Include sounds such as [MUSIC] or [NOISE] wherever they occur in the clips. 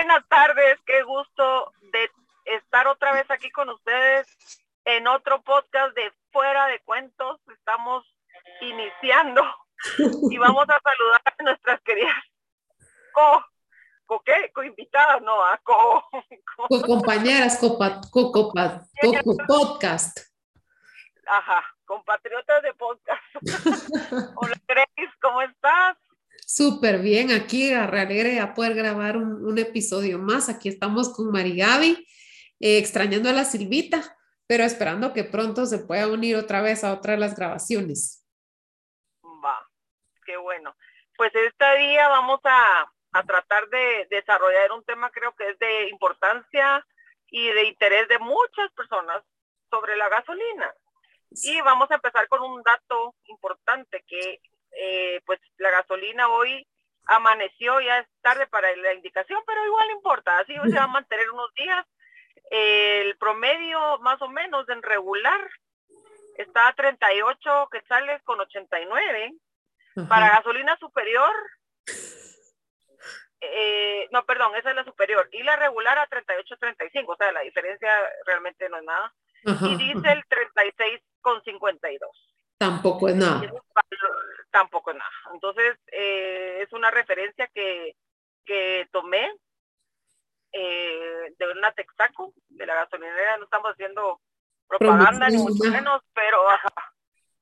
Buenas tardes, qué gusto de estar otra vez aquí con ustedes en otro podcast de Fuera de Cuentos. Estamos iniciando y vamos a saludar a nuestras queridas co, co qué, co invitadas, no, a co, co, compañeras, co, co, co, co, podcast. Ajá, compatriotas de podcast. [LAUGHS] Hola Grace, ¿cómo estás? Súper bien, aquí alegre a poder grabar un, un, episodio más. Aquí estamos con Mari Gaby, eh, extrañando a la Silvita, pero esperando que pronto se pueda unir otra vez a otra de las grabaciones. Va, qué bueno. Pues este día vamos a, a tratar de desarrollar un tema creo que es de importancia y de interés de muchas personas sobre la gasolina. Y vamos a empezar con un dato importante que eh, pues la gasolina hoy amaneció, ya es tarde para la indicación, pero igual importa, así se va a [LAUGHS] mantener unos días. el promedio más o menos en regular está a 38 quetzales con 89. Para gasolina superior, eh, no, perdón, esa es la superior. Y la regular a 38.35, o sea, la diferencia realmente no es nada. Y diésel 36 con 52. Tampoco es nada. Tampoco nada. Entonces, eh, es una referencia que, que tomé eh, de una Texaco, de la gasolinera. No estamos haciendo propaganda, ni mucho menos, pero,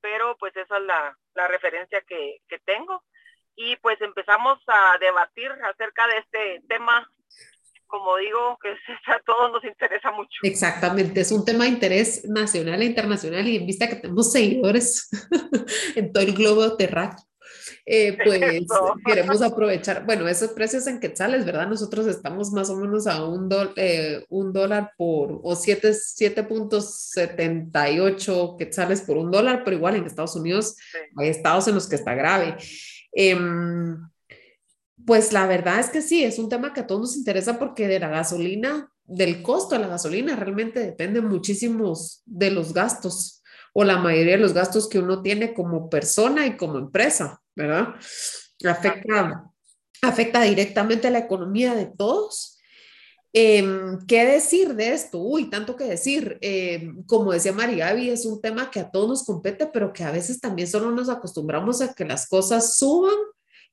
pero pues esa es la, la referencia que, que tengo. Y pues empezamos a debatir acerca de este tema como digo, que [LAUGHS] a todos nos interesa mucho. Exactamente, es un tema de interés nacional e internacional y en vista que tenemos seguidores [LAUGHS] en todo el globo terráqueo. Eh, [LAUGHS] pues queremos aprovechar, bueno, esos precios en quetzales, ¿verdad? Nosotros estamos más o menos a un, eh, un dólar por, o 7.78 quetzales por un dólar, pero igual en Estados Unidos hay estados en los que está grave. Eh, pues la verdad es que sí, es un tema que a todos nos interesa porque de la gasolina, del costo de la gasolina, realmente depende muchísimos de los gastos o la mayoría de los gastos que uno tiene como persona y como empresa, ¿verdad? Afecta, afecta directamente a la economía de todos. Em, ¿Qué decir de esto? Uy, tanto que decir. Em, como decía María Gaby, es un tema que a todos nos compete, pero que a veces también solo nos acostumbramos a que las cosas suban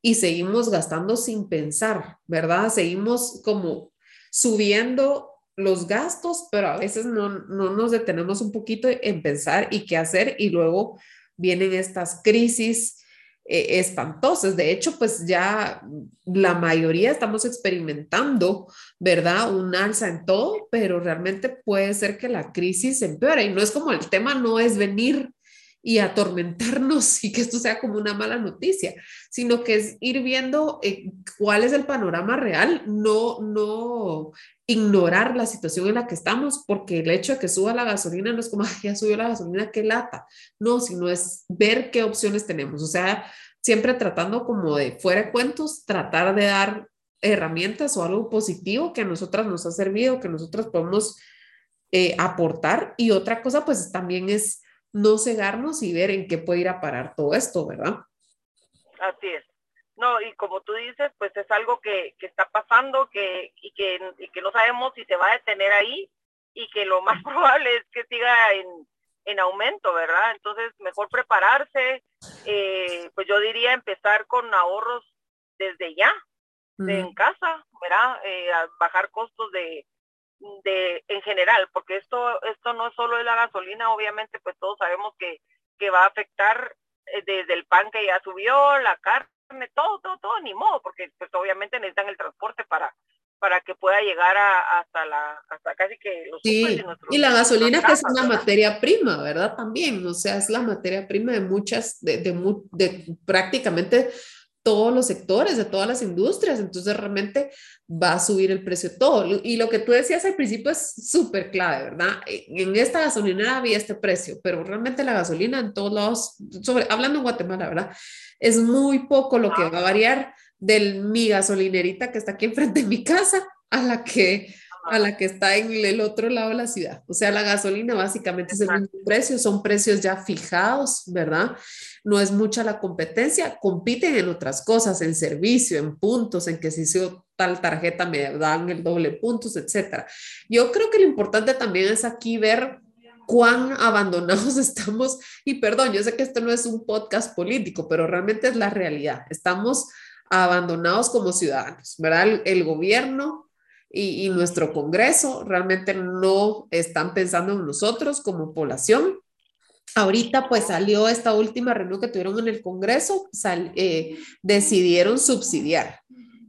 y seguimos gastando sin pensar, ¿verdad? Seguimos como subiendo los gastos, pero a veces no, no nos detenemos un poquito en pensar y qué hacer y luego vienen estas crisis eh, espantosas. De hecho, pues ya la mayoría estamos experimentando, ¿verdad? Un alza en todo, pero realmente puede ser que la crisis empeore y no es como el tema no es venir y atormentarnos y que esto sea como una mala noticia, sino que es ir viendo eh, cuál es el panorama real, no, no ignorar la situación en la que estamos, porque el hecho de que suba la gasolina no es como, [LAUGHS] ya subió la gasolina, qué lata, no, sino es ver qué opciones tenemos, o sea, siempre tratando como de fuera de cuentos, tratar de dar herramientas o algo positivo que a nosotras nos ha servido, que nosotras podemos eh, aportar. Y otra cosa, pues también es no cegarnos y ver en qué puede ir a parar todo esto, ¿verdad? Así es. No, y como tú dices, pues es algo que, que está pasando que, y, que, y que no sabemos si se va a detener ahí y que lo más [LAUGHS] probable es que siga en, en aumento, ¿verdad? Entonces, mejor prepararse, eh, pues yo diría empezar con ahorros desde ya, de en casa, ¿verdad? Eh, bajar costos de, de en general, porque esto esto no es solo de la gasolina, obviamente pues todos sabemos que, que va a afectar eh, desde el pan que ya subió, la carne, todo, todo, todo, ni modo, porque pues obviamente necesitan el transporte para para que pueda llegar a, hasta la hasta casi que los sí. y la gasolina que es una materia prima verdad también o sea es la materia prima de muchas de, de, de prácticamente todos los sectores, de todas las industrias, entonces realmente va a subir el precio todo. Y lo que tú decías al principio es súper clave, ¿verdad? En esta gasolinera había este precio, pero realmente la gasolina en todos lados, sobre, hablando en Guatemala, ¿verdad? Es muy poco lo que va a variar del mi gasolinerita que está aquí enfrente de mi casa a la que a la que está en el otro lado de la ciudad. O sea, la gasolina básicamente es el mismo precio, son precios ya fijados, ¿verdad? No es mucha la competencia, compiten en otras cosas, en servicio, en puntos, en que si hizo tal tarjeta me dan el doble puntos, etcétera. Yo creo que lo importante también es aquí ver cuán abandonados [LAUGHS] estamos, y perdón, yo sé que esto no es un podcast político, pero realmente es la realidad. Estamos abandonados como ciudadanos, ¿verdad? El, gobierno y, nuestro Congreso realmente no están pensando en nosotros como población. Ahorita pues salió esta última reunión que tuvieron en el Congreso, eh, decidieron subsidiar.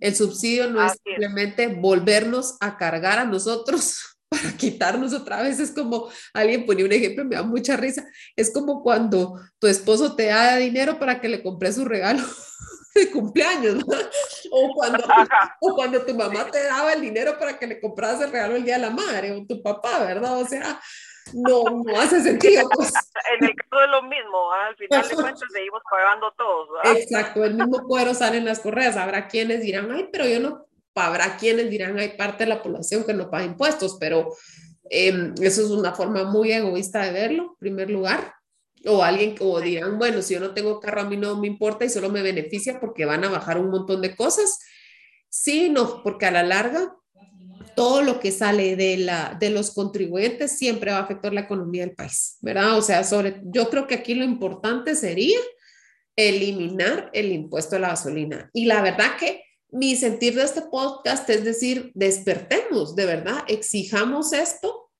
El subsidio no es simplemente volvernos a cargar a nosotros [LAUGHS] para quitarnos otra vez. Es como, alguien ponía un ejemplo, me da mucha risa. Es como cuando tu esposo te da dinero para que le compres su regalo [LAUGHS] [LAUGHS] de cumpleaños, o, cuando, [LAUGHS] o cuando tu mamá te daba el dinero para que le compras el regalo el día de la madre, o tu papá, ¿verdad? O sea, no, no hace sentido. [LAUGHS] Pues. En el caso de lo mismo, al final de cuentas seguimos pagando todos. ¿verdad? Exacto, el mismo cuero sale en las correas. Habrá quienes dirán, ay, pero yo no habrá quienes dirán hay parte de la población que no paga impuestos, pero em, eso es una forma muy egoísta de verlo, en primer lugar. O alguien o dirán, bueno, si yo no tengo carro a mí no me importa y solo me beneficia porque van a bajar un montón de cosas. Sí, no, porque a la larga todo lo que sale de, la, de los contribuyentes siempre va a afectar la economía del país, ¿verdad? O sea, sobre, yo creo que aquí lo importante sería eliminar el impuesto a la gasolina. Y la verdad que mi sentir de este podcast es decir, despertemos, de verdad, exijamos esto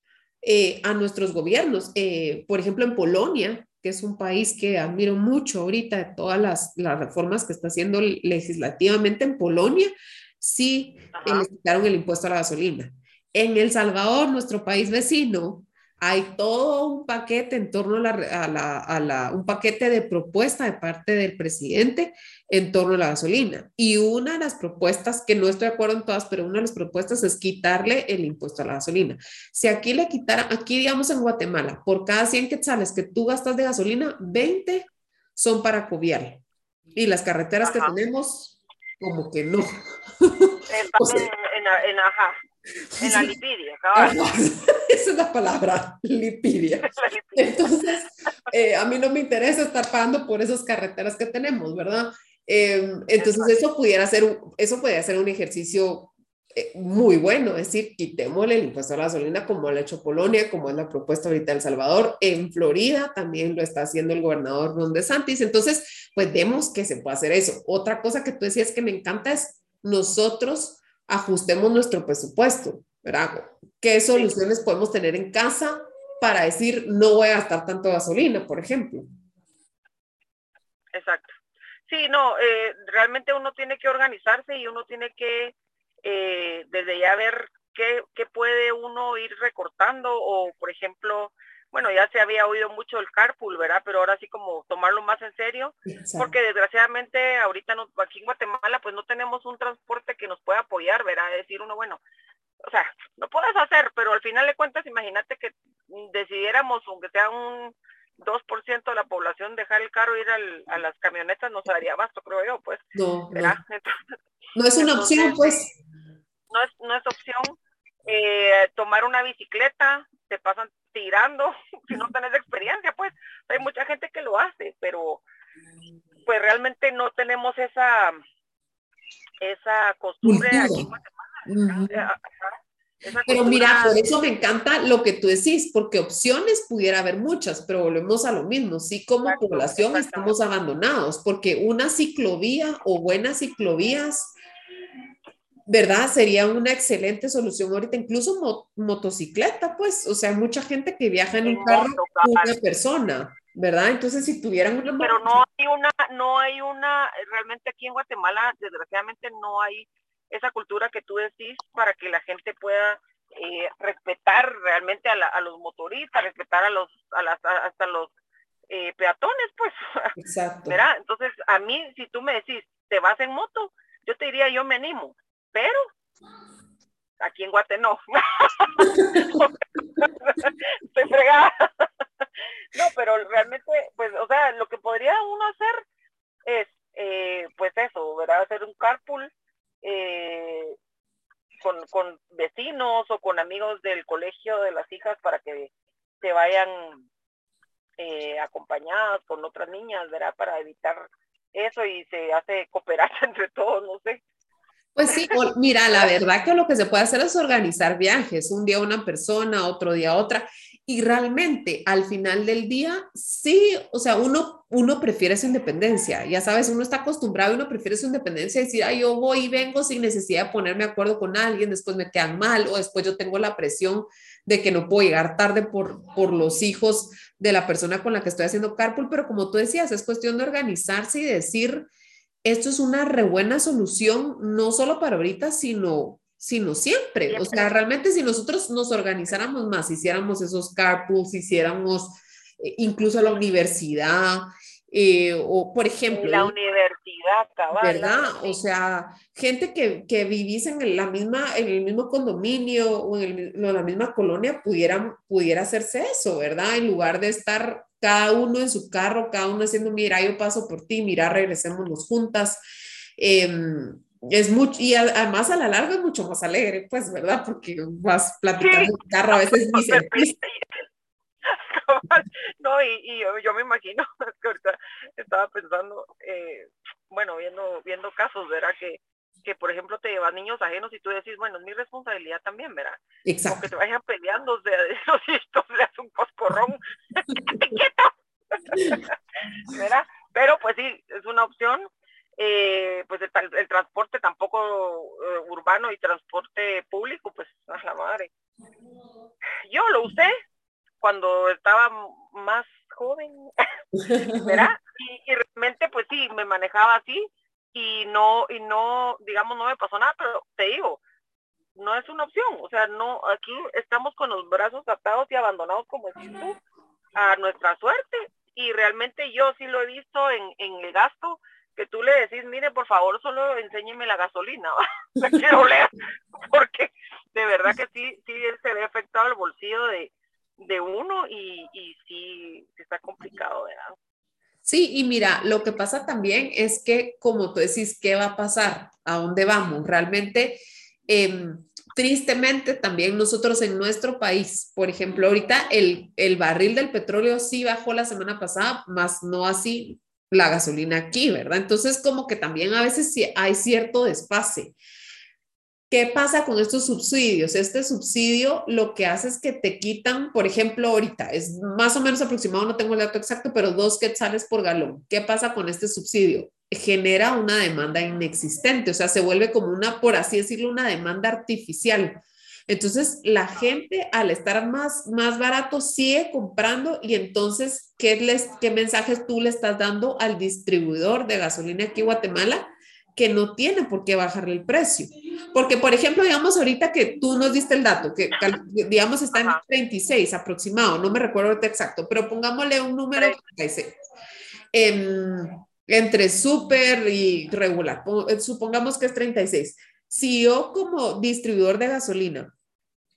eh, a nuestros gobiernos. Eh, por ejemplo, en Polonia, que es un país que admiro mucho ahorita de todas las, las reformas que está haciendo legislativamente en Polonia, sí le quitaron el impuesto a la gasolina. En El Salvador, nuestro país vecino, hay todo un paquete en torno a, la, a, la, un paquete de propuesta de parte del presidente en torno a la gasolina. Y una de las propuestas, que no estoy de acuerdo en todas, pero una de las propuestas es quitarle el impuesto a la gasolina. Si aquí le quitaran, aquí digamos en Guatemala, por cada 100 quetzales que tú gastas de gasolina, 20 son para cobiar. Y las carreteras que tenemos, como que no. en, [LAUGHS] en, ajá. En la lipidia, [LAUGHS] Esa es la palabra, [LAUGHS] lipidia. Entonces, eh, a mí no me interesa estar pagando por esas carreteras que tenemos, ¿verdad? Em, entonces, eso pudiera ser, eso podría ser un ejercicio eh, muy bueno, es decir, quitémosle el impuesto a la gasolina como lo ha hecho Polonia, como es la propuesta ahorita El Salvador, en Florida también lo está haciendo el gobernador Ron DeSantis, entonces, pues vemos que se puede hacer eso. Otra cosa que tú decías que me encanta es nosotros ajustemos nuestro presupuesto, ¿verdad? ¿Qué soluciones podemos tener en casa para decir no voy a gastar tanto gasolina, por ejemplo? Exacto. Sí, no, eh, realmente uno tiene que organizarse y uno tiene que eh, desde ya ver qué, qué puede uno ir recortando o, por ejemplo, bueno, ya se había oído mucho el carpool, ¿verdad? Pero ahora sí como tomarlo más en serio, porque desgraciadamente ahorita no, aquí en Guatemala pues no tenemos un transporte que nos pueda apoyar, ¿verdad? Decir uno, bueno, o sea, no puedes hacer, pero al final de cuentas imagínate que decidiéramos, aunque sea un 2% de la población dejar el carro e ir a las camionetas, nos daría basto, creo yo, pues. No, no. [LAUGHS] es una opción, pues. No es, no es opción. Eh, tomar una bicicleta, te pasan tirando, [LAUGHS] si no tenés experiencia, pues hay mucha gente que lo hace, pero pues realmente no tenemos esa esa costumbre aquí Pero mira, por eso me encanta lo que tú decís, porque opciones pudiera haber muchas, pero volvemos a lo mismo, sí como población estamos abandonados, porque una ciclovía o buenas ciclovías ¿verdad? Sería una excelente solución ahorita, incluso motocicleta, pues, o sea, mucha gente que viaja en un carro una persona, ¿verdad? Entonces, si tuvieran una... Pero no hay una, no hay una, realmente aquí en Guatemala, desgraciadamente no hay esa cultura que tú decís para que la gente pueda eh, respetar realmente a, los motoristas, respetar a los, a las, hasta los eh, peatones, pues. [LAUGHS] Exacto. ¿verdad? Entonces, a mí, si tú me decís, te vas en moto, yo te diría, yo me animo, pero aquí en Guate no. [LAUGHS] Estoy fregada. [LAUGHS] no, pero realmente, pues, o sea, lo que podría uno hacer es, eh, pues eso, ¿verdad? Hacer un carpool eh, con, con vecinos o con amigos del colegio de las hijas para que se vayan eh, acompañadas con otras niñas, ¿verdad? Para evitar eso y se hace cooperar [LAUGHS] entre todos, no sé. Pues sí, mira, la verdad que lo que se puede hacer es organizar viajes, un día una persona, otro día otra, y realmente al final del día, sí, o sea, uno, uno prefiere su independencia, ya sabes, uno está acostumbrado, uno prefiere su independencia, decir, ay, yo voy y vengo sin necesidad de ponerme de acuerdo con alguien, después me quedan mal, o después yo tengo la presión de que no puedo llegar tarde por, por los hijos de la persona con la que estoy haciendo carpool, pero como tú decías, es cuestión de organizarse y decir, esto es una re buena solución, no solo para ahorita, sino, sino siempre. O sea, realmente si nosotros nos organizáramos más, hiciéramos esos carpools, hiciéramos eh, incluso la universidad, eh, o por ejemplo... La universidad, cabal. ¿Verdad? O sea, gente que, que vivís en la misma, en el mismo condominio o en, la misma colonia pudiera, pudiera hacerse eso, ¿verdad? En lugar de estar cada uno en su carro, cada uno haciendo, mira, yo paso por ti, mira, regresémonos juntas. Em, es mucho, y además a la larga es mucho más alegre, pues, ¿verdad? Porque vas platicando el carro, a veces [LAUGHS] [LAUGHS] No, y, y yo, me imagino, [LAUGHS] que ahorita estaba pensando, eh, bueno, viendo, viendo casos, ¿verdad? Que, que, por ejemplo, te llevan niños ajenos y tú decís, bueno, es mi responsabilidad también, ¿verdad? Exacto. O que te vayan peleando, o sea, de los le hace un coscorrón, ¿verdad? Pero pues sí, es una opción. Eh, pues el, el, transporte tampoco eh, urbano y transporte público, pues a la madre. Yo lo usé cuando estaba más joven, [LAUGHS] y, realmente pues sí, me manejaba así y no, y no, digamos, no me pasó nada, pero te digo, no es una opción, o sea, no, aquí estamos con los brazos atados y abandonados como decís tú, a nuestra suerte, y realmente yo sí lo he visto en, en el gasto, que tú le decís, mire, por favor, solo enséñeme la gasolina, [LAUGHS] la quiero leer, porque de verdad que sí, sí se ve afectado el bolsillo de, de uno y, y sí, está complicado, ¿verdad? Sí, y mira, lo que pasa también es que, como tú decís, ¿qué va a pasar? ¿A dónde vamos? Realmente, em, tristemente, también nosotros en nuestro país, por ejemplo, ahorita el, el barril del petróleo sí bajó la semana pasada, más no así la gasolina aquí, ¿verdad? Entonces, como que también a veces hay cierto desfase. ¿Qué pasa con estos subsidios? Este subsidio lo que hace es que te quitan, por ejemplo, ahorita es más o menos aproximado, no tengo el dato exacto, pero dos quetzales por galón. ¿Qué pasa con este subsidio? Genera una demanda inexistente, o sea, se vuelve como una, por así decirlo, una demanda artificial. Entonces, la gente al estar más, más barato sigue comprando y entonces, ¿qué, les, ¿qué mensajes tú le estás dando al distribuidor de gasolina aquí en Guatemala? que no tiene por qué bajarle el precio. Porque, por ejemplo, digamos ahorita que tú nos diste el dato, que digamos está en 36 aproximado, no me recuerdo exacto, pero pongámosle un número 36. Em, entre súper y regular, supongamos que es 36. Si yo como distribuidor de gasolina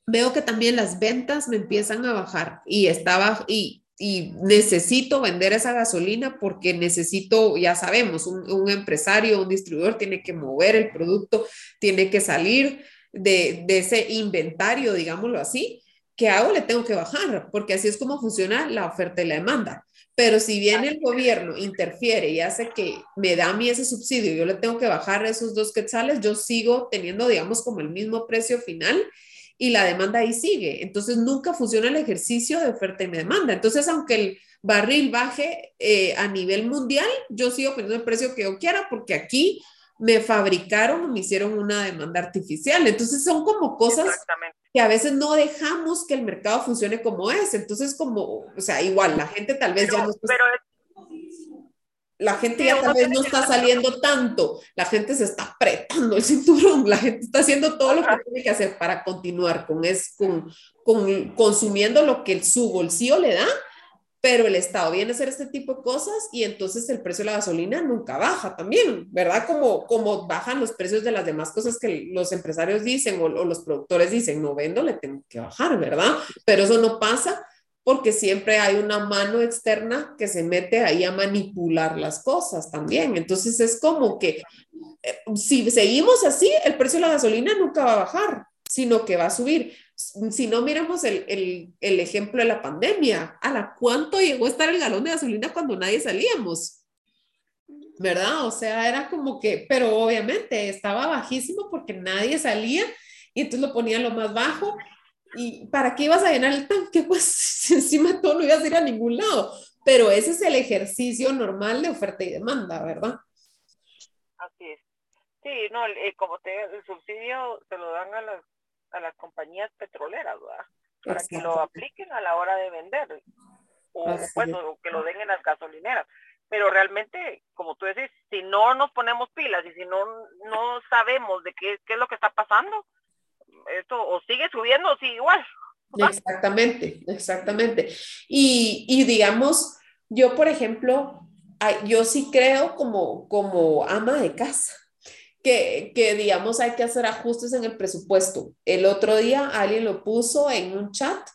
veo que también las ventas me empiezan a bajar y estaba y y necesito vender esa gasolina porque necesito, ya sabemos, un, empresario, un distribuidor tiene que mover el producto, tiene que salir de, ese inventario, digámoslo así. ¿Qué hago? Le tengo que bajar, porque así es como funciona la oferta y la demanda. Pero si viene el gobierno, interfiere y hace que me da a mí ese subsidio, yo le tengo que bajar esos dos quetzales, yo sigo teniendo, digamos, como el mismo precio final y la demanda ahí sigue. Entonces nunca funciona el ejercicio de oferta y demanda. Entonces, aunque el barril baje eh, a nivel mundial, yo sigo poniendo el precio que yo quiera porque aquí me fabricaron o me hicieron una demanda artificial. Entonces son como cosas que a veces no dejamos que el mercado funcione como es. Entonces como, o sea, igual la gente tal vez ya no... Pero la gente ya tal vez no está saliendo tanto, la gente se está apretando el [LAUGHS] cinturón, la gente está haciendo todo lo que tiene que hacer para continuar con, es, con, con, consumiendo lo que su bolsillo le da, pero el Estado viene a hacer este tipo de cosas y entonces el precio de la gasolina nunca baja también, ¿verdad? Como, como bajan los precios de las demás cosas que los empresarios dicen o, o los productores dicen, no vendo, le tengo que bajar, ¿verdad? Pero eso no pasa porque siempre hay una mano externa que se mete ahí a manipular las cosas también. Entonces es como que eh, si seguimos así, el precio de la gasolina nunca va a bajar. sino que va a subir. Si no miramos el, el, el ejemplo de la pandemia, ¿a la cuánto llegó a estar el galón de gasolina cuando nadie salíamos? ¿Verdad? O sea, era como que, pero obviamente estaba bajísimo porque nadie salía y entonces lo ponían lo más bajo. ¿Y para qué ibas a llenar el tanque? [LAUGHS] Pues encima todo no ibas a ir a ningún lado. Pero ese es el ejercicio normal de oferta y demanda, ¿verdad? Así es. Sí, no, eh, como te el subsidio se lo dan a las, a las compañías petroleras, ¿verdad? Para que lo apliquen a la hora de vender. O bueno, que lo den en las gasolineras. Pero realmente, como tú decís, si no nos ponemos pilas y si no, no sabemos de qué, qué es lo que está pasando, esto o sigue subiendo o sigue igual. Exactamente, exactamente. Y, y digamos, yo, por ejemplo, yo sí creo como, como ama de casa. Que, que, digamos, hay que hacer ajustes en el presupuesto. El otro día alguien lo puso en un chat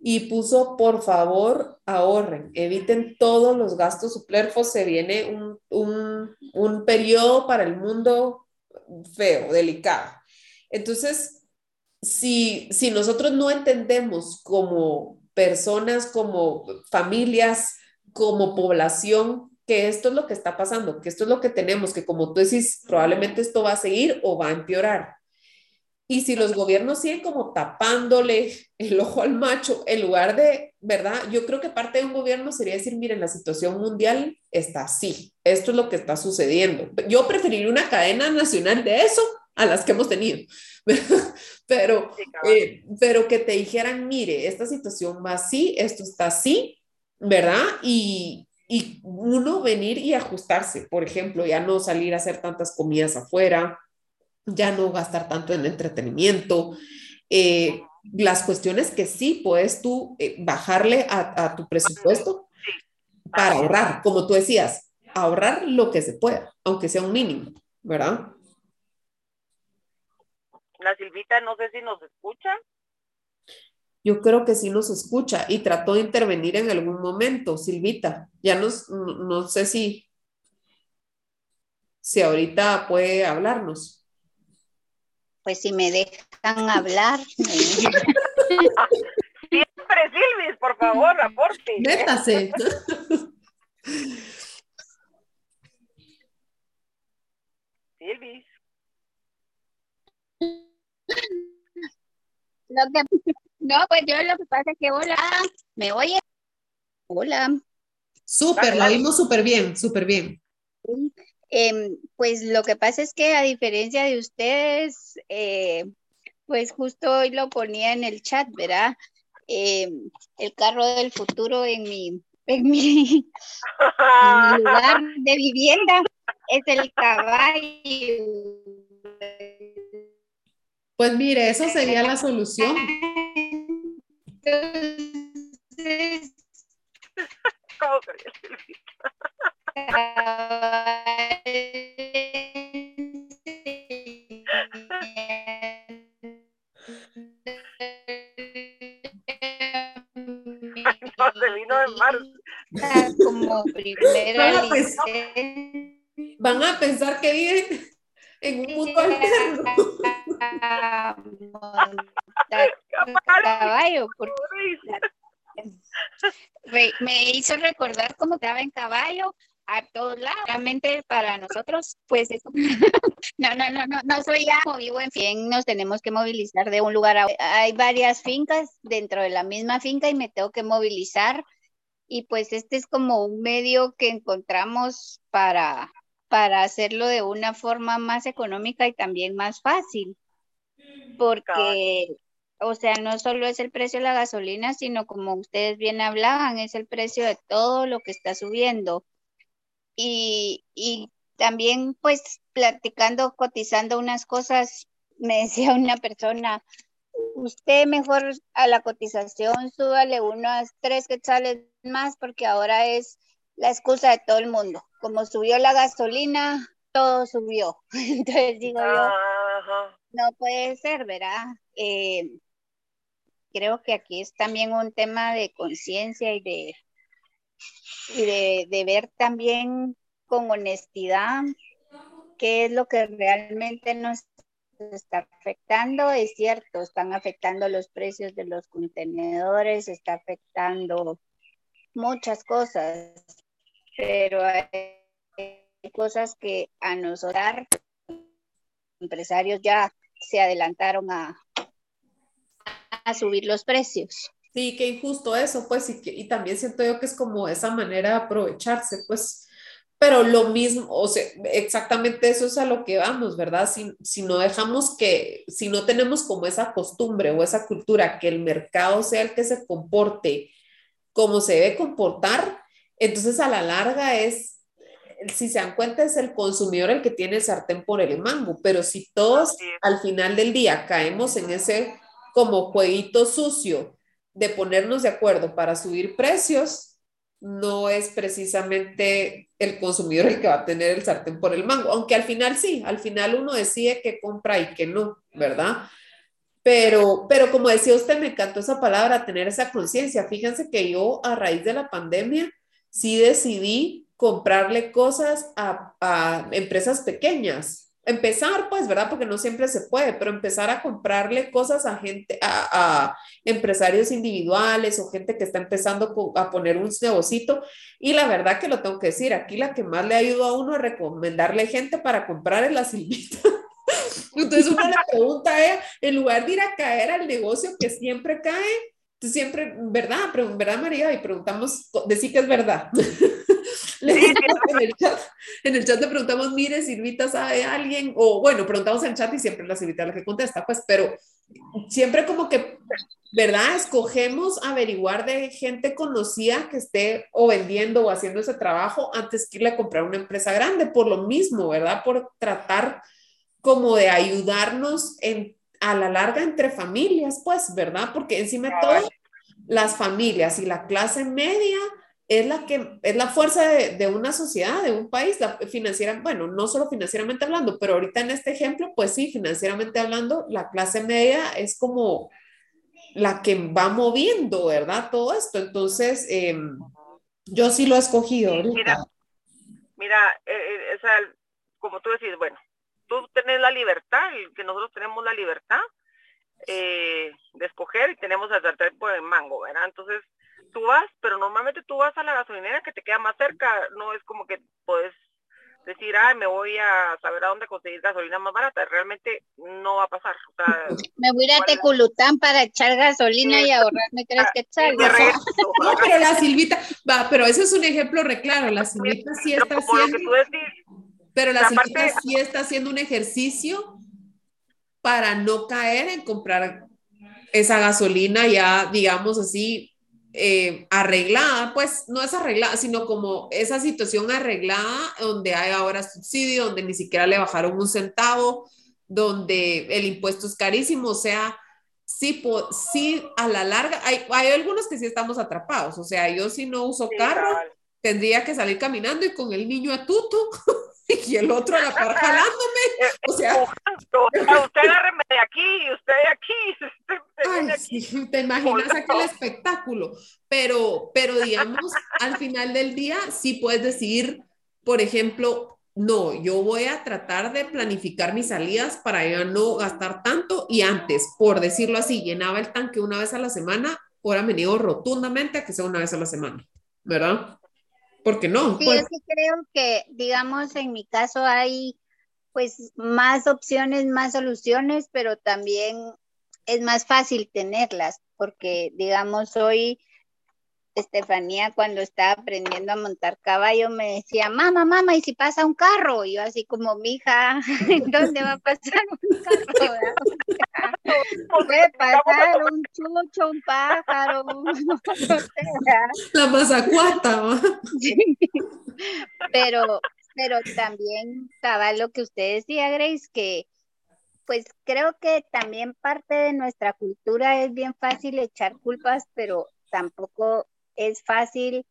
y puso, por favor, ahorren, eviten todos los gastos superfluos, se viene un, un, un periodo para el mundo feo, delicado. Entonces, si, si nosotros no entendemos como personas, como familias, como población, que esto es lo que está pasando, que esto es lo que tenemos, que como tú decís, probablemente esto va a seguir o va a empeorar. Y si los gobiernos siguen como tapándole [LAUGHS] el ojo al macho, en lugar de, ¿verdad? Yo creo que parte de un gobierno sería decir, miren, la situación mundial está así, esto es lo que está sucediendo. Yo preferiría una cadena nacional de eso a las que hemos tenido, [LAUGHS] pero, eh, pero que te dijeran, mire, esta situación va así, esto está así, ¿verdad? Y, y uno venir y ajustarse, por ejemplo, ya no salir a hacer tantas comidas afuera, ya no gastar tanto en entretenimiento. Eh, las cuestiones que sí puedes tú eh, bajarle a, a, tu presupuesto para ahorrar, como tú decías, ahorrar lo que se pueda, aunque sea un mínimo, ¿verdad? La Silvita, no sé si nos escucha yo creo que sí nos escucha y trató de intervenir en algún momento, Silvita. Ya no, no sé si, si ahorita puede hablarnos. Pues si me dejan hablar. [LAUGHS] Siempre, Silvis, por favor, aporte. Métase. [LAUGHS] Silvis. Lo que [LAUGHS] no, pues yo lo que pasa es que, hola, ¿me oye? Hola. Súper, lo oímos súper bien, súper bien. Em, pues lo que pasa es que a diferencia de ustedes, eh, pues justo hoy lo ponía en el chat, ¿verdad? Em, el carro del futuro en mi, en mi, [LAUGHS] lugar de vivienda es el caballo. Pues mire, eso sería la solución. Entonces, ¿Cómo no, se vino de marzo. Como primera van a, pensar, van a pensar que viven en un mundo alterno. Caballo, me hizo recordar cómo estaba en caballo a todos lados. Realmente para nosotros, pues eso. [LAUGHS] no, no, no, no, no soy ya vivo en fin, nos tenemos que movilizar de un lugar a otro. Hay varias fincas dentro de la misma finca y me tengo que movilizar. Y pues este es como un medio que encontramos para, para hacerlo de una forma más económica y también más fácil. Porque o sea, no solo es el precio de la gasolina, sino como ustedes bien hablaban, es el precio de todo lo que está subiendo. Y, y también, pues, platicando, cotizando unas cosas, me [LAUGHS] decía una persona, usted mejor a la cotización súbale unas tres quetzales más porque ahora es la excusa de todo el mundo. Como subió la gasolina, todo subió. [LAUGHS] Entonces digo yo, no puede ser, ¿verdad? Eh, creo que aquí es también un tema de conciencia y de, y de, ver también con honestidad qué es lo que realmente nos está afectando, es cierto, están afectando los precios de los contenedores, está afectando muchas cosas, pero hay cosas que a nosotros, empresarios, ya se adelantaron a, a subir los precios. Sí, qué injusto eso, pues, y, y también siento yo que es como esa manera de aprovecharse, pues, pero lo mismo, o sea, exactamente eso es a lo que vamos, ¿verdad? Si, si no dejamos que, si no tenemos como esa costumbre o esa cultura que el mercado sea el que se comporte como se debe comportar, entonces a la larga es, si se dan cuenta, es el consumidor el que tiene el sartén por el mango, pero si todos al final del día caemos en ese como jueguito sucio de ponernos de acuerdo para subir precios, no es precisamente el consumidor el que va a tener el sartén por el mango, aunque al final sí, al final uno decide qué compra y qué no, ¿verdad? Pero, pero como decía usted, me encantó esa palabra, tener esa conciencia. Fíjense que yo a raíz de la pandemia sí decidí comprarle cosas a, a empresas pequeñas. Empezar, pues, ¿verdad? Porque no siempre se puede, pero empezar a comprarle cosas a gente, a, a empresarios individuales o gente que está empezando a poner un negocito. Y la verdad que lo tengo que decir, aquí la que más le ayuda a uno a recomendarle gente para comprar es la Silvita. [LAUGHS] Entonces uno le pregunta a ella, en lugar de ir a caer al negocio que siempre cae, siempre, ¿verdad? ¿Verdad, María? Y preguntamos, decir que es verdad. [LAUGHS] en, el chat, en el chat le preguntamos, mire, Silvita, ¿sabe alguien? O bueno, preguntamos en el chat y siempre la Silvita la que contesta, pues, pero siempre como que, ¿verdad? Escogemos averiguar de gente conocida que esté o vendiendo o haciendo ese trabajo antes que irle a comprar una empresa grande, por lo mismo, ¿verdad? Por tratar como de ayudarnos en, a la larga entre familias, pues, ¿verdad? Porque encima de todo, las familias y la clase media es la que es la fuerza de, de una sociedad, de un país, la financiera, bueno, no solo financieramente hablando, pero ahorita en este ejemplo, pues sí, financieramente hablando, la clase media es como la que va moviendo, ¿verdad? Todo esto. Entonces, eh, yo sí lo he escogido. Ahorita. Mira, mira eh, eh, o sea, como tú decís, bueno, tú tenés la libertad, que nosotros tenemos la libertad eh, de escoger y tenemos el sartén por el mango, ¿verdad? Entonces, tú vas, pero normalmente tú vas a la gasolinera que te queda más cerca, no es como que puedes decir, ah, me voy a saber a dónde conseguir gasolina más barata, realmente no va a pasar. O sea, [LAUGHS] me voy a ir a Teculután para echar gasolina y ahorrarme [LAUGHS] tres quetzales. [LAUGHS] No, pero la Silvita, va, pero ese es un ejemplo re claro, la Silvita sí está haciendo... Pero la Silvita sí está haciendo un ejercicio para no caer en comprar esa gasolina ya, digamos así, eh, arreglada, pues no es arreglada, sino como esa situación arreglada donde hay ahora subsidio, donde ni siquiera le bajaron un centavo, donde el impuesto es carísimo, o sea, sí, sí a la larga, hay, hay algunos que sí estamos atrapados, o sea, yo si no uso carro, tendría que salir caminando y con el niño a tuto. [LAUGHS] [LAUGHS] y el otro a la par jalándome. [LAUGHS] O sea, usted agárreme de aquí, usted de aquí. [LAUGHS] Ay, aquí. Sí, te imaginas aquel espectáculo. Pero, pero digamos, al final del día, sí puedes decir, por ejemplo, no, yo voy a tratar de planificar mis salidas para ya no gastar tanto. Y antes, por decirlo así, llenaba el tanque una vez a la semana, ahora me niego rotundamente a que sea una vez a la semana, ¿verdad? Porque no. Sí, pues. yo sí creo que, digamos, en mi caso hay pues más opciones, más soluciones, pero también es más fácil tenerlas, porque, digamos, hoy Estefanía cuando estaba aprendiendo a montar caballo me decía, mamá, mamá, ¿y si pasa un carro? Y yo así como, mija, [LAUGHS] ¿dónde va a pasar un carro? [LAUGHS] [LAUGHS] Puede pasar un chucho, un pájaro, [LAUGHS] la mazacuata. Pero, pero también estaba lo que usted decía, Grace, que pues creo que también parte de nuestra cultura es bien fácil echar culpas, pero tampoco es fácil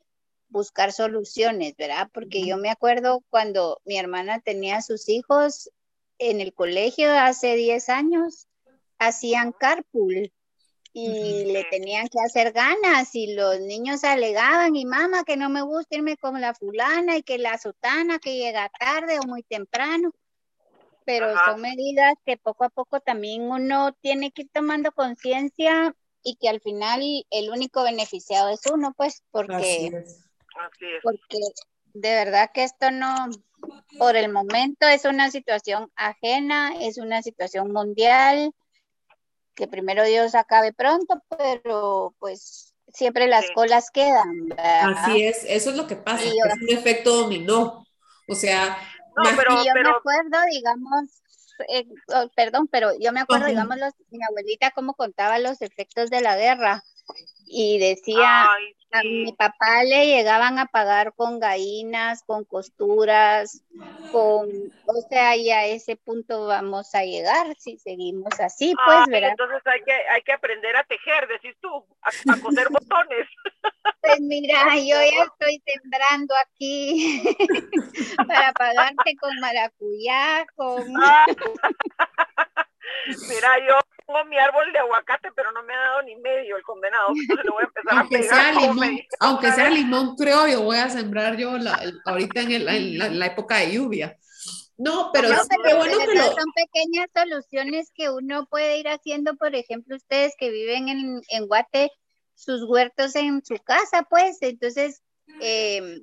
buscar soluciones, ¿verdad? Porque yo me acuerdo cuando mi hermana tenía sus hijos en el colegio hace 10 años, hacían carpool y le tenían que hacer ganas y los niños alegaban y mamá que no me gusta irme con la fulana y que la sotana que llega tarde o muy temprano. pero son medidas que poco a poco también uno tiene que ir tomando conciencia y que al final el único beneficiado es uno, pues, porque, porque de verdad que esto no, por el momento es una situación ajena, es una situación mundial, que primero Dios acabe pronto, pero pues siempre las colas quedan. Así es, eso es lo que pasa, es un efecto dominó. O sea, no, pero, yo me acuerdo, digamos, eh, oh, perdón, pero yo me acuerdo, digamos, mi abuelita cómo contaba los efectos de la guerra y decía, a mi papá le llegaban a pagar con gallinas, con costuras, con, o sea, y a ese punto vamos a llegar si seguimos así, pues, ¿verdad? Entonces hay que, hay que aprender a tejer, decís tú, a, a coser [LAUGHS] botones. Pues mira, yo ya estoy sembrando aquí [LAUGHS] para pagarte con maracuyá, con... [LAUGHS] Mira, yo tengo mi árbol de aguacate, pero no me ha dado ni medio el condenado. Entonces lo voy a empezar aunque a pegar. Sea limón, aunque sea limón creo, yo voy a sembrar yo la, ahorita en, el, en, la, época de lluvia. No, pero, no, pero bueno son pequeñas soluciones que uno puede ir haciendo, por ejemplo, ustedes que viven en, en Guate, sus huertos en su casa, pues, entonces, eh,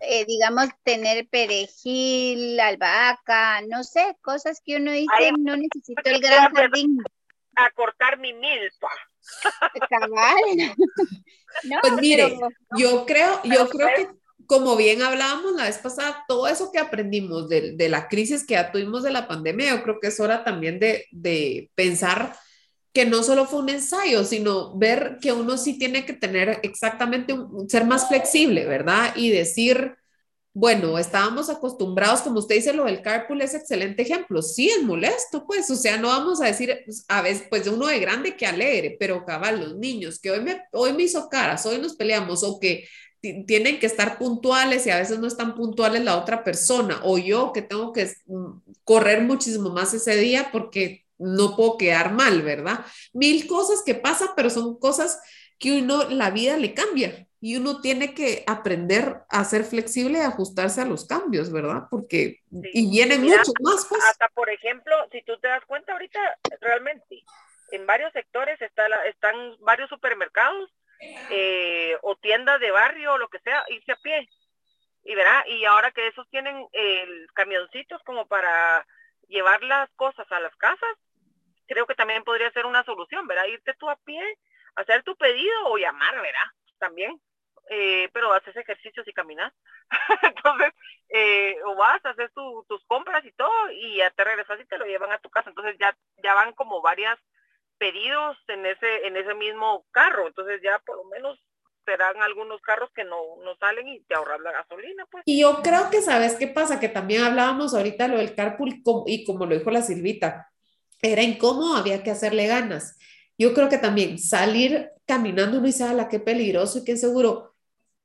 eh, digamos, tener perejil, albahaca, no sé, cosas que uno dice, no necesito el [LAUGHS] gran jardín. A cortar mi milpa. [LAUGHS] pues mire, yo creo, yo creo que como bien hablábamos la vez pasada, todo eso que aprendimos de, de, la crisis que ya tuvimos de la pandemia, yo creo que es hora también de, de pensar que no solo fue un ensayo, sino ver que uno sí tiene que tener exactamente, un, ser más flexible, ¿verdad? Y decir, bueno, estábamos acostumbrados, como usted dice, lo del carpool es excelente ejemplo. Sí, es molesto, pues, o sea, no vamos a decir pues, a veces, pues, de uno de grande que alegre, pero cabal, los niños que hoy me, hoy me hizo caras, hoy nos peleamos, o que tienen que estar puntuales y a veces no están puntuales la otra persona, o yo que tengo que mm, correr muchísimo más ese día porque no puedo quedar mal, ¿verdad? Mil cosas que pasan, pero son cosas que uno, la vida le cambia y uno tiene que aprender a ser flexible y ajustarse a los cambios, ¿verdad? Porque, y vienen muchos más cosas. Hasta, por ejemplo, si tú te das cuenta ahorita, realmente, en varios sectores está están varios supermercados eh, o tiendas de barrio o lo que sea, irse a pie. Y verá, y ahora que esos tienen eh, camioncitos como para llevar las cosas a las casas, creo que también podría ser una solución, ¿verdad? Irte tú a pie, hacer tu pedido o llamar, ¿verdad? También. Eh, pero haces ejercicios y caminas. [LAUGHS] Entonces, eh, o vas, haces tu, tus compras y todo, y ya te regresas y te lo llevan a tu casa. Entonces ya, ya van como varias pedidos en ese, en ese mismo carro. Entonces ya por lo menos serán algunos carros que no, no salen y te ahorras la gasolina, pues. Y yo creo que, ¿sabes qué pasa? Que también hablábamos ahorita lo del carpool y como lo dijo la Silvita, era incómodo, había que hacerle ganas. Yo creo que también salir caminando uno y sabe la qué peligroso y qué seguro.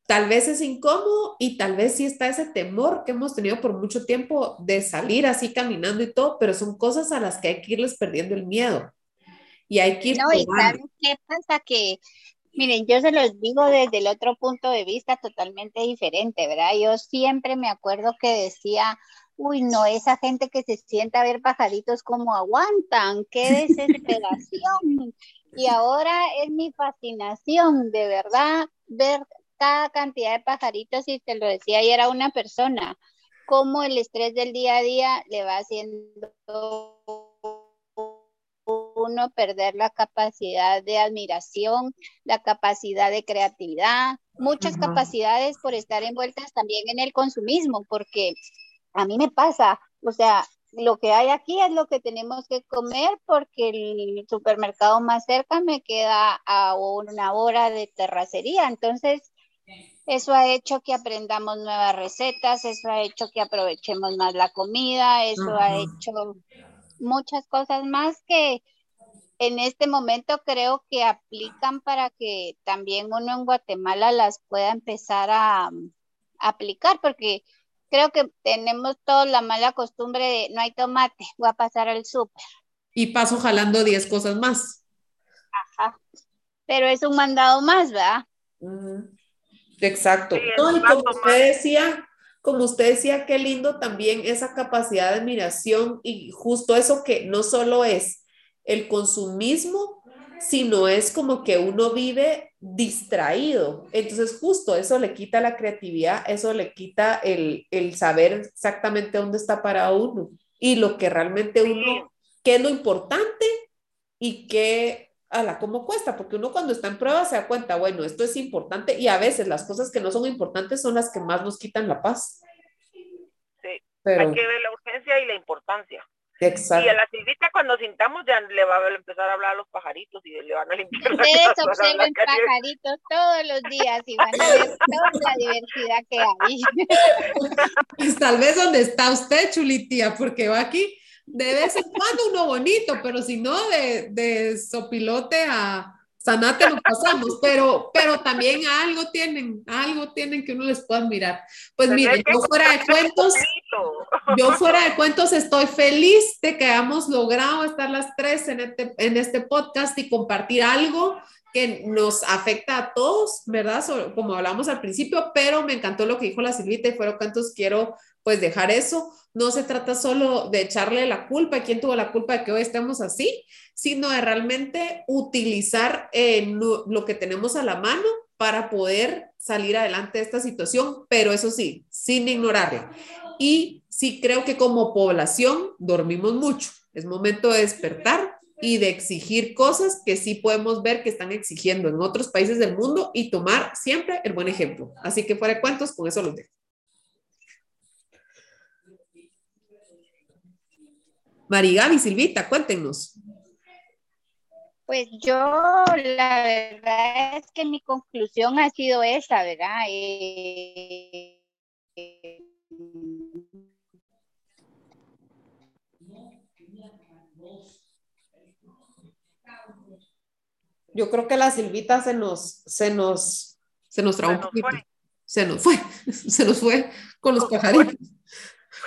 Tal vez es incómodo y tal vez sí está ese temor que hemos tenido por mucho tiempo de salir así caminando y todo, pero son cosas a las que hay que irles perdiendo el miedo. Y hay que ir. No, y ¿sabes qué pasa? Que Miren, yo se los digo desde el otro punto de vista totalmente diferente, ¿verdad? Yo siempre me acuerdo que decía, uy, no, esa gente que se sienta a ver pajaritos como aguantan, qué desesperación. y ahora es mi fascinación, de verdad, ver cada cantidad de pajaritos, y te lo decía ayer a una persona, cómo el estrés del día a día le va haciendo uno perder la capacidad de admiración, la capacidad de creatividad, muchas capacidades por estar envueltas también en el consumismo, porque a mí me pasa, o sea, lo que hay aquí es lo que tenemos que comer porque el supermercado más cerca me queda a una hora de terracería, entonces eso ha hecho que aprendamos nuevas recetas, eso ha hecho que aprovechemos más la comida, eso ha hecho muchas cosas más que en este momento creo que aplican para que también uno en Guatemala las pueda empezar a, aplicar, porque creo que tenemos toda la mala costumbre de no hay tomate, voy a pasar al súper. Y paso jalando 10 cosas más. Ajá. Pero es un mandado más, ¿verdad? Exacto. y como usted decía, como usted decía, qué lindo también esa capacidad de admiración y justo eso que no solo es el consumismo, sino es como que uno vive distraído. Entonces, justo eso le quita la creatividad, eso le quita el, el saber exactamente dónde está para uno y lo que realmente uno, qué es lo importante y qué, a la cómo cuesta, porque uno cuando está en prueba se da cuenta, bueno, esto es importante y a veces las cosas que no son importantes son las que más nos quitan la paz. Sí, Pero, hay que ver la urgencia y la importancia. Exacto. Y a la silvita cuando sintamos ya le va a empezar a hablar a los pajaritos y le van a limpiar. Ustedes [LAUGHS] observen pajaritos todos los días y van a ver toda la diversidad que hay. [LAUGHS] Pues tal vez donde está usted, chulitía, porque va aquí de vez en cuando uno bonito, pero si no, de, de sopilote a sanate nos pasamos, pero, pero también algo tienen, algo tienen que uno les pueda admirar. Pues miren, yo fuera de cuentos, yo fuera de cuentos estoy feliz de que hayamos logrado estar las tres en este, en este podcast y compartir algo que nos afecta a todos, ¿verdad? como hablamos al principio, pero me encantó lo que dijo la Silvita y fuera de cuentos quiero pues dejar eso. No se trata solo de echarle la culpa quién tuvo la culpa de que hoy estemos así, sino de realmente utilizar eh, lo, que tenemos a la mano para poder salir adelante de esta situación, pero eso sí, sin ignorarla. Y sí creo que como población dormimos mucho. Es momento de despertar y de exigir cosas que sí podemos ver que están exigiendo en otros países del mundo y tomar siempre el buen ejemplo. Así que fuera de cuentos, con eso los dejo. Marigaby, Silvita, cuéntenos. Pues yo, la verdad es que mi conclusión ha sido esa, ¿verdad? Eh, yo creo que la Silvita se nos, se nos, se nos trajo un poquito. Se nos fue, [LAUGHS] se nos fue con los pajaritos.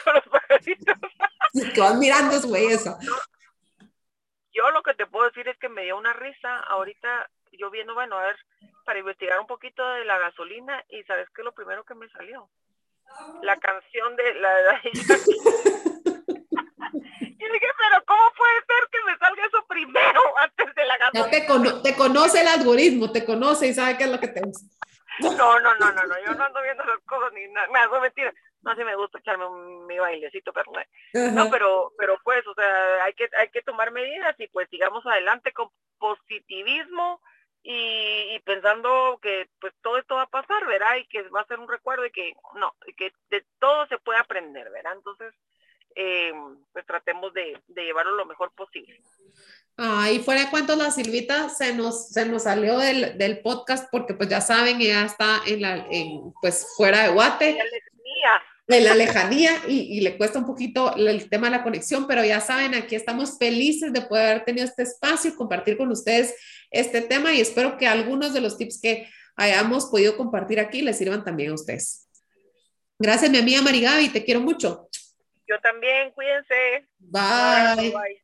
Con los pajaritos. [LAUGHS] que van mirando es güey eso. Yo lo que te puedo decir es que me dio una risa ahorita, yo viendo, bueno, a ver, para investigar un poquito de la gasolina y sabes que lo primero que me salió, la canción de la... [LAUGHS] y dije, pero ¿cómo puede ser que me salga eso primero [LAUGHS] antes de la gasolina? te, te conoce el algoritmo, te conoce y sabe qué es lo que te gusta. No, no, no, no, no, yo no ando viendo las cosas ni nada, me hago mentira no sé, me gusta echarme un, mi bailecito, pero no, pero, pero pues, o sea, hay que, hay que tomar medidas y pues sigamos adelante con positivismo y, pensando que pues todo esto va a pasar, ¿verdad? Y que va a ser un recuerdo y que no, y que de todo se puede aprender, ¿verdad? Entonces, eh, pues tratemos de, de, llevarlo lo mejor posible. Ah, y fuera de cuentos, la Silvita se nos, se nos salió del, del podcast porque pues ya saben, ella está en la, en, pues fuera de Guate de la lejanía y, le cuesta un poquito el tema de la conexión, pero ya saben, aquí estamos felices de poder haber tenido este espacio y compartir con ustedes este tema y espero que algunos de los tips que hayamos podido compartir aquí les sirvan también a ustedes. Gracias, mi amiga Marigaby, te quiero mucho. Yo también, cuídense. bye.